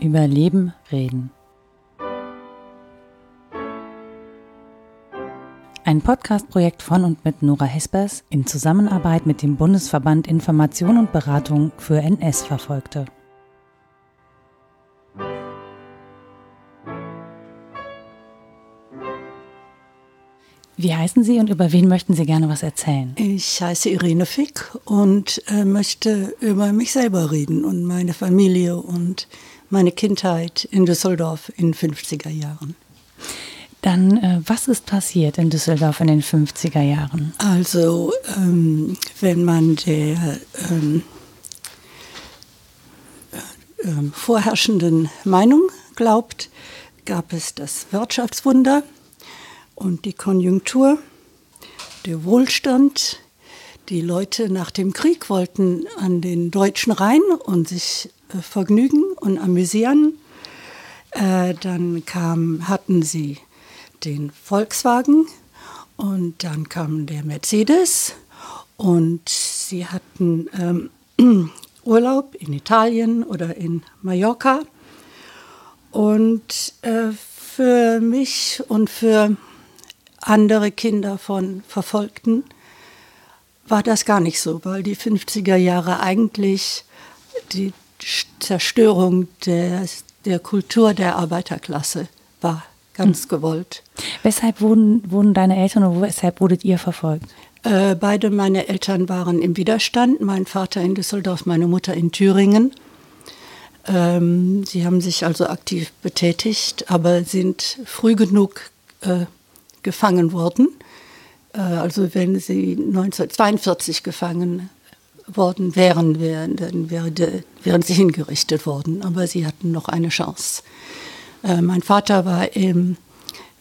Über Leben reden. Ein Podcast-Projekt von und mit Nora Hespers in Zusammenarbeit mit dem Bundesverband Information und Beratung für NS-Verfolgte. Wie heißen Sie und über wen möchten Sie gerne was erzählen? Ich heiße Irene Fick und äh, möchte über mich selber reden und meine Familie und meine Kindheit in Düsseldorf in den 50er Jahren. Dann, äh, was ist passiert in Düsseldorf in den 50er Jahren? Also, ähm, wenn man der ähm, äh, ähm, vorherrschenden Meinung glaubt, gab es das Wirtschaftswunder und die Konjunktur, der Wohlstand. Die Leute nach dem Krieg wollten an den deutschen Rhein und sich äh, vergnügen und amüsieren. Äh, dann kam, hatten sie den Volkswagen und dann kam der Mercedes und sie hatten ähm, Urlaub in Italien oder in Mallorca. Und äh, für mich und für andere Kinder von Verfolgten war das gar nicht so, weil die 50er Jahre eigentlich die Zerstörung der, der Kultur der Arbeiterklasse war, ganz hm. gewollt. Weshalb wurden, wurden deine Eltern oder weshalb wurdet ihr verfolgt? Äh, beide meine Eltern waren im Widerstand, mein Vater in Düsseldorf, meine Mutter in Thüringen. Ähm, sie haben sich also aktiv betätigt, aber sind früh genug äh, gefangen worden. Äh, also wenn sie 1942 gefangen worden wären, wären dann wäre, wären sie hingerichtet worden. Aber sie hatten noch eine Chance. Äh, mein Vater war im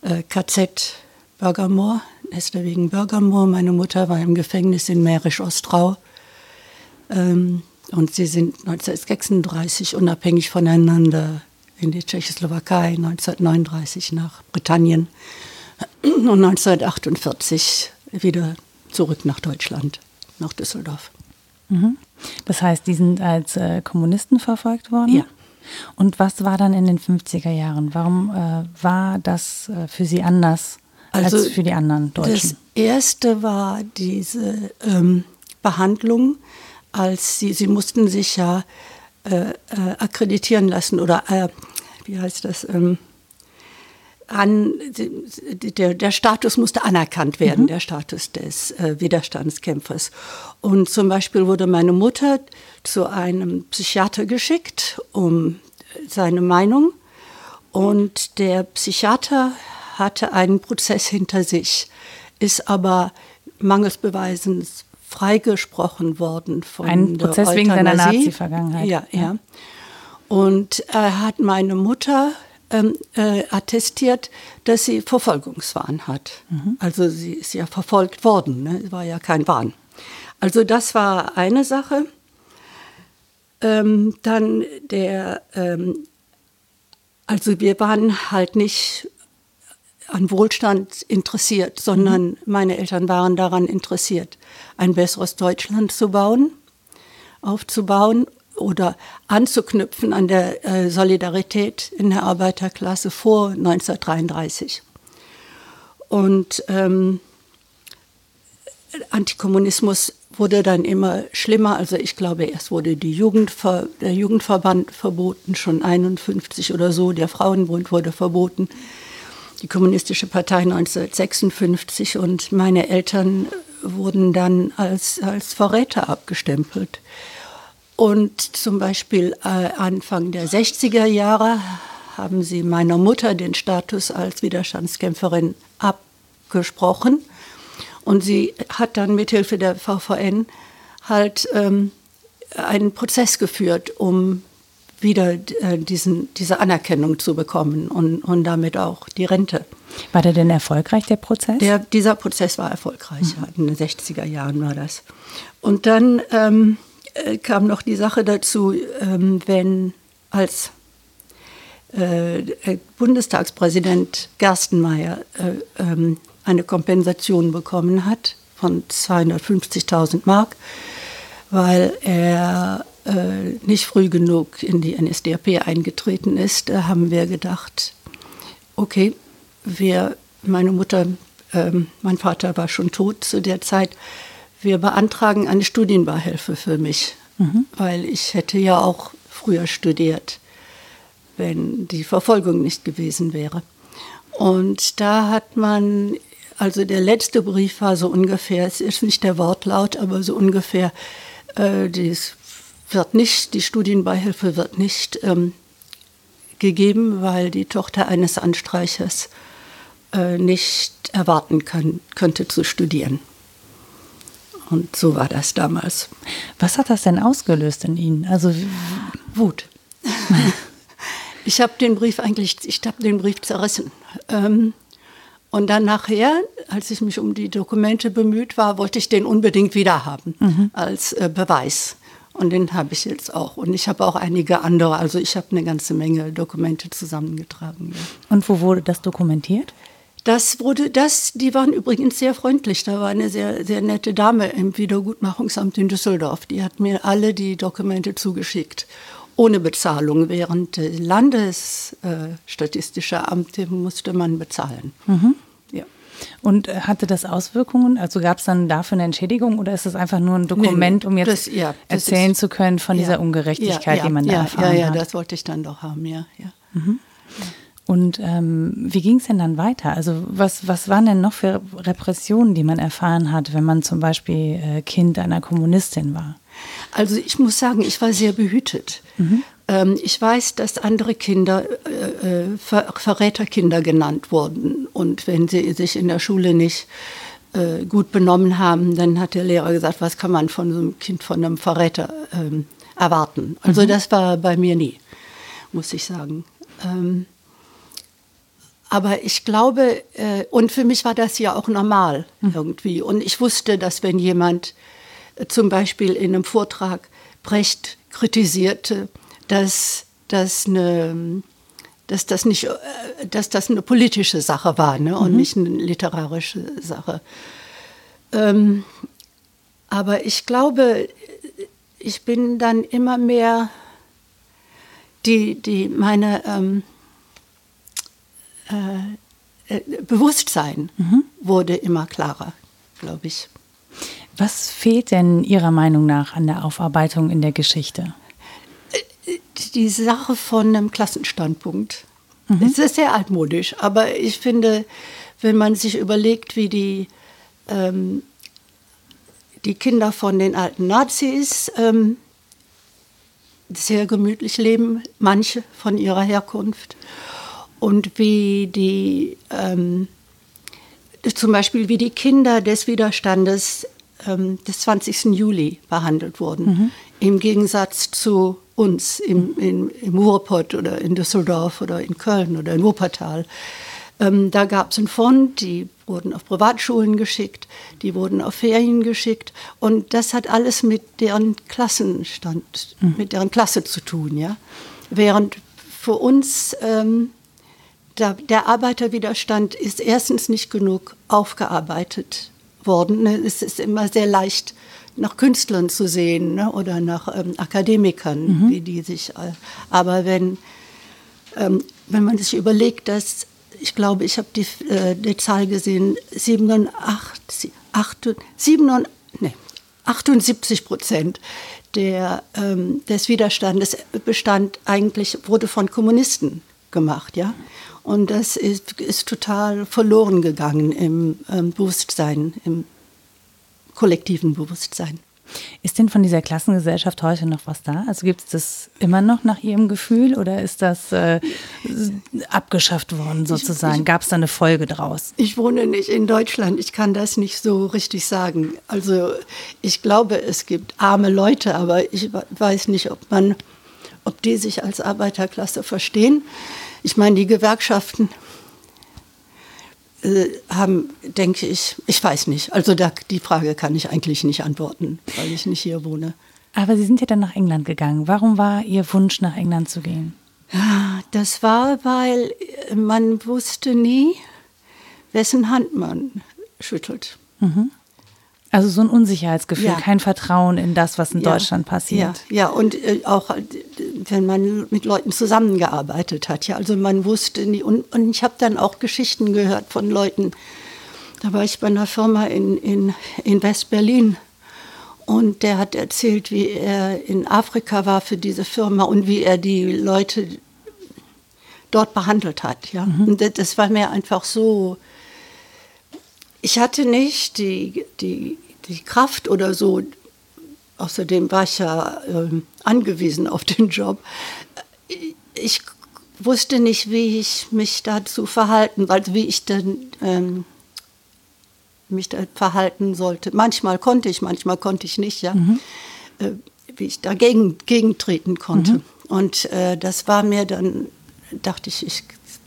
äh, KZ Bürgermoor, wegen Bürgermoor. Meine Mutter war im Gefängnis in Mährisch-Ostrau. Ähm, und sie sind 1936 unabhängig voneinander in die Tschechoslowakei, 1939 nach Britannien und 1948 wieder zurück nach Deutschland, nach Düsseldorf. Mhm. Das heißt, die sind als äh, Kommunisten verfolgt worden? Ja. Und was war dann in den 50er Jahren? Warum äh, war das äh, für Sie anders also als für die anderen Deutschen? Das erste war diese ähm, Behandlung, als sie, sie mussten sich ja äh, äh, akkreditieren lassen oder äh, wie heißt das? Ähm, an, der, der, Status musste anerkannt werden, mhm. der Status des äh, Widerstandskämpfers. Und zum Beispiel wurde meine Mutter zu einem Psychiater geschickt, um seine Meinung. Und der Psychiater hatte einen Prozess hinter sich, ist aber mangels Beweisens freigesprochen worden von Ein Prozess wegen seiner Nazi-Vergangenheit. Ja, ja. Und er hat meine Mutter ähm, äh, attestiert, dass sie Verfolgungswahn hat. Mhm. Also sie ist ja verfolgt worden, ne? war ja kein Wahn. Also das war eine Sache. Ähm, dann der, ähm, also wir waren halt nicht an Wohlstand interessiert, sondern mhm. meine Eltern waren daran interessiert, ein besseres Deutschland zu bauen, aufzubauen oder anzuknüpfen an der äh, Solidarität in der Arbeiterklasse vor 1933. Und ähm, Antikommunismus wurde dann immer schlimmer. Also ich glaube, erst wurde Jugendver der Jugendverband verboten, schon 51 oder so. Der Frauenbund wurde verboten. Die Kommunistische Partei 1956 und meine Eltern wurden dann als, als Verräter abgestempelt. Und zum Beispiel äh, Anfang der 60er Jahre haben sie meiner Mutter den Status als Widerstandskämpferin abgesprochen. Und sie hat dann mithilfe der VVN halt ähm, einen Prozess geführt, um wieder äh, diesen, diese Anerkennung zu bekommen und, und damit auch die Rente. War der denn erfolgreich, der Prozess? Der, dieser Prozess war erfolgreich, mhm. in den 60er Jahren war das. Und dann ähm, äh, kam noch die Sache dazu, ähm, wenn als äh, Bundestagspräsident Gerstenmaier äh, ähm, eine Kompensation bekommen hat von 250.000 Mark, weil er äh, nicht früh genug in die NSDAP eingetreten ist, haben wir gedacht, okay, wir, meine Mutter, ähm, mein Vater war schon tot zu der Zeit, wir beantragen eine Studienbeihilfe für mich, mhm. weil ich hätte ja auch früher studiert, wenn die Verfolgung nicht gewesen wäre. Und da hat man, also der letzte Brief war so ungefähr, es ist nicht der Wortlaut, aber so ungefähr, äh, dies wird nicht, die Studienbeihilfe wird nicht ähm, gegeben, weil die Tochter eines Anstreichers äh, nicht erwarten kann, könnte zu studieren. Und so war das damals. Was hat das denn ausgelöst in Ihnen? Also Wut. ich habe den Brief eigentlich, ich habe den Brief zerrissen. Ähm, und dann nachher, als ich mich um die Dokumente bemüht war, wollte ich den unbedingt wieder haben mhm. als äh, Beweis. Und den habe ich jetzt auch. Und ich habe auch einige andere. Also ich habe eine ganze Menge Dokumente zusammengetragen. Und wo wurde das dokumentiert? Das wurde, das, die waren übrigens sehr freundlich. Da war eine sehr, sehr nette Dame im Wiedergutmachungsamt in Düsseldorf. Die hat mir alle die Dokumente zugeschickt. Ohne Bezahlung. Während des Landesstatistische äh, Amte musste man bezahlen. Mhm. Ja. Und äh, hatte das Auswirkungen? Also gab es dann dafür eine Entschädigung oder ist es einfach nur ein Dokument, um jetzt das, ja, erzählen ist, zu können von ja, dieser Ungerechtigkeit, ja, die man da erfahren hat? Ja, ja, das wollte ich dann doch haben, ja. ja. Mhm. Und ähm, wie ging es denn dann weiter? Also was, was waren denn noch für Repressionen, die man erfahren hat, wenn man zum Beispiel äh, Kind einer Kommunistin war? Also ich muss sagen, ich war sehr behütet. Mhm. Ähm, ich weiß, dass andere Kinder äh, äh, Ver Verräterkinder genannt wurden. Und wenn sie sich in der Schule nicht äh, gut benommen haben, dann hat der Lehrer gesagt, was kann man von so einem Kind, von einem Verräter ähm, erwarten. Also mhm. das war bei mir nie, muss ich sagen. Ähm, aber ich glaube, äh, und für mich war das ja auch normal mhm. irgendwie. Und ich wusste, dass wenn jemand äh, zum Beispiel in einem Vortrag Brecht kritisierte, dass das eine dass das nicht, äh, dass das eine politische Sache war ne, und mhm. nicht eine literarische Sache. Ähm, aber ich glaube, ich bin dann immer mehr die, die meine ähm, äh, äh, Bewusstsein mhm. wurde immer klarer, glaube ich. Was fehlt denn Ihrer Meinung nach an der Aufarbeitung in der Geschichte? Äh, die Sache von einem Klassenstandpunkt. Mhm. Es ist sehr altmodisch, aber ich finde, wenn man sich überlegt, wie die, ähm, die Kinder von den alten Nazis ähm, sehr gemütlich leben, manche von ihrer Herkunft, und wie die, ähm, zum Beispiel wie die Kinder des Widerstandes ähm, des 20. Juli behandelt wurden, mhm. im Gegensatz zu uns im, in, im Ruhrpott oder in Düsseldorf oder in Köln oder in Wuppertal. Ähm, da gab es einen Fond, die wurden auf Privatschulen geschickt, die wurden auf Ferien geschickt und das hat alles mit deren Klassenstand, mhm. mit deren Klasse zu tun, ja. Während für uns ähm, der, der Arbeiterwiderstand ist erstens nicht genug aufgearbeitet worden. Ne? Es ist immer sehr leicht, nach Künstlern zu sehen ne? oder nach ähm, Akademikern, mhm. wie die sich. Äh, aber wenn, ähm, wenn man sich überlegt, dass, ich glaube, ich habe die, äh, die Zahl gesehen, 87, 8, 7, nee, 78 Prozent der, ähm, des Widerstandes bestand eigentlich, wurde von Kommunisten gemacht, ja. Und das ist, ist total verloren gegangen im ähm, Bewusstsein, im kollektiven Bewusstsein. Ist denn von dieser Klassengesellschaft heute noch was da? Also gibt es das immer noch nach Ihrem Gefühl oder ist das äh, abgeschafft worden sozusagen? Gab es da eine Folge draus? Ich wohne nicht in Deutschland, ich kann das nicht so richtig sagen. Also ich glaube, es gibt arme Leute, aber ich weiß nicht, ob man, ob die sich als Arbeiterklasse verstehen. Ich meine, die Gewerkschaften äh, haben, denke ich, ich weiß nicht. Also da, die Frage kann ich eigentlich nicht antworten, weil ich nicht hier wohne. Aber Sie sind ja dann nach England gegangen. Warum war Ihr Wunsch, nach England zu gehen? Das war, weil man wusste nie, wessen Hand man schüttelt. Mhm. Also so ein Unsicherheitsgefühl, ja. kein Vertrauen in das, was in ja. Deutschland passiert. Ja, ja. und äh, auch äh, wenn man mit Leuten zusammengearbeitet hat. Ja, also man wusste nie. Und, und ich habe dann auch Geschichten gehört von Leuten. Da war ich bei einer Firma in, in, in West-Berlin. Und der hat erzählt, wie er in Afrika war für diese Firma und wie er die Leute dort behandelt hat. Ja? Mhm. Und das war mir einfach so. Ich hatte nicht die, die, die Kraft oder so, außerdem war ich ja äh, angewiesen auf den Job. Ich wusste nicht, wie ich mich dazu verhalten, also wie ich denn ähm, mich da verhalten sollte. Manchmal konnte ich, manchmal konnte ich nicht, ja. Mhm. Äh, wie ich dagegen gegentreten konnte. Mhm. Und äh, das war mir dann dachte ich, ich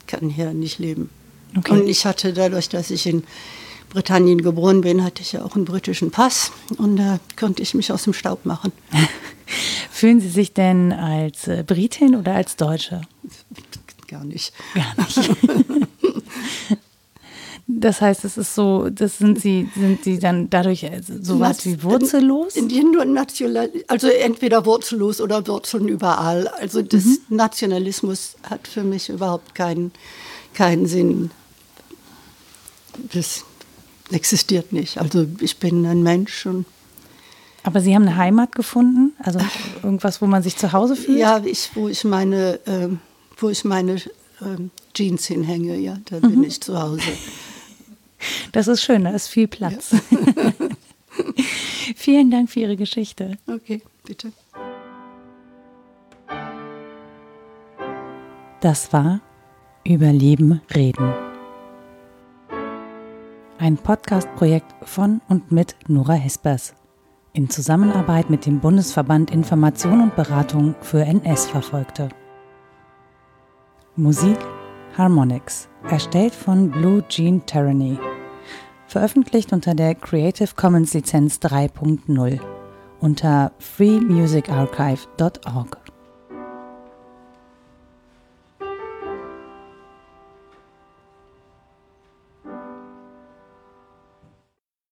kann hier nicht leben. Okay. Und ich hatte dadurch, dass ich in Britannien geboren bin, hatte ich ja auch einen britischen Pass und da konnte ich mich aus dem Staub machen. Fühlen Sie sich denn als äh, Britin oder als Deutsche? Gar nicht. Gar nicht. Das heißt, es ist so, das sind sie, sind sie dann dadurch äh, so was wie wurzellos? Nur national, also entweder wurzellos oder Wurzeln überall. Also das mhm. Nationalismus hat für mich überhaupt keinen, keinen Sinn. Das existiert nicht. Also ich bin ein Mensch und aber Sie haben eine Heimat gefunden? Also irgendwas, wo man sich zu Hause fühlt? Ja, ich, wo ich meine, äh, wo ich meine äh, Jeans hinhänge, ja, da mhm. bin ich zu Hause. Das ist schön, da ist viel Platz. Ja. Vielen Dank für Ihre Geschichte. Okay, bitte. Das war Überleben reden. Ein Podcast-Projekt von und mit Nora Hespers in Zusammenarbeit mit dem Bundesverband Information und Beratung für NS-Verfolgte. Musik Harmonix, erstellt von Blue Jean Tyranny. Veröffentlicht unter der Creative Commons Lizenz 3.0 unter freemusicarchive.org.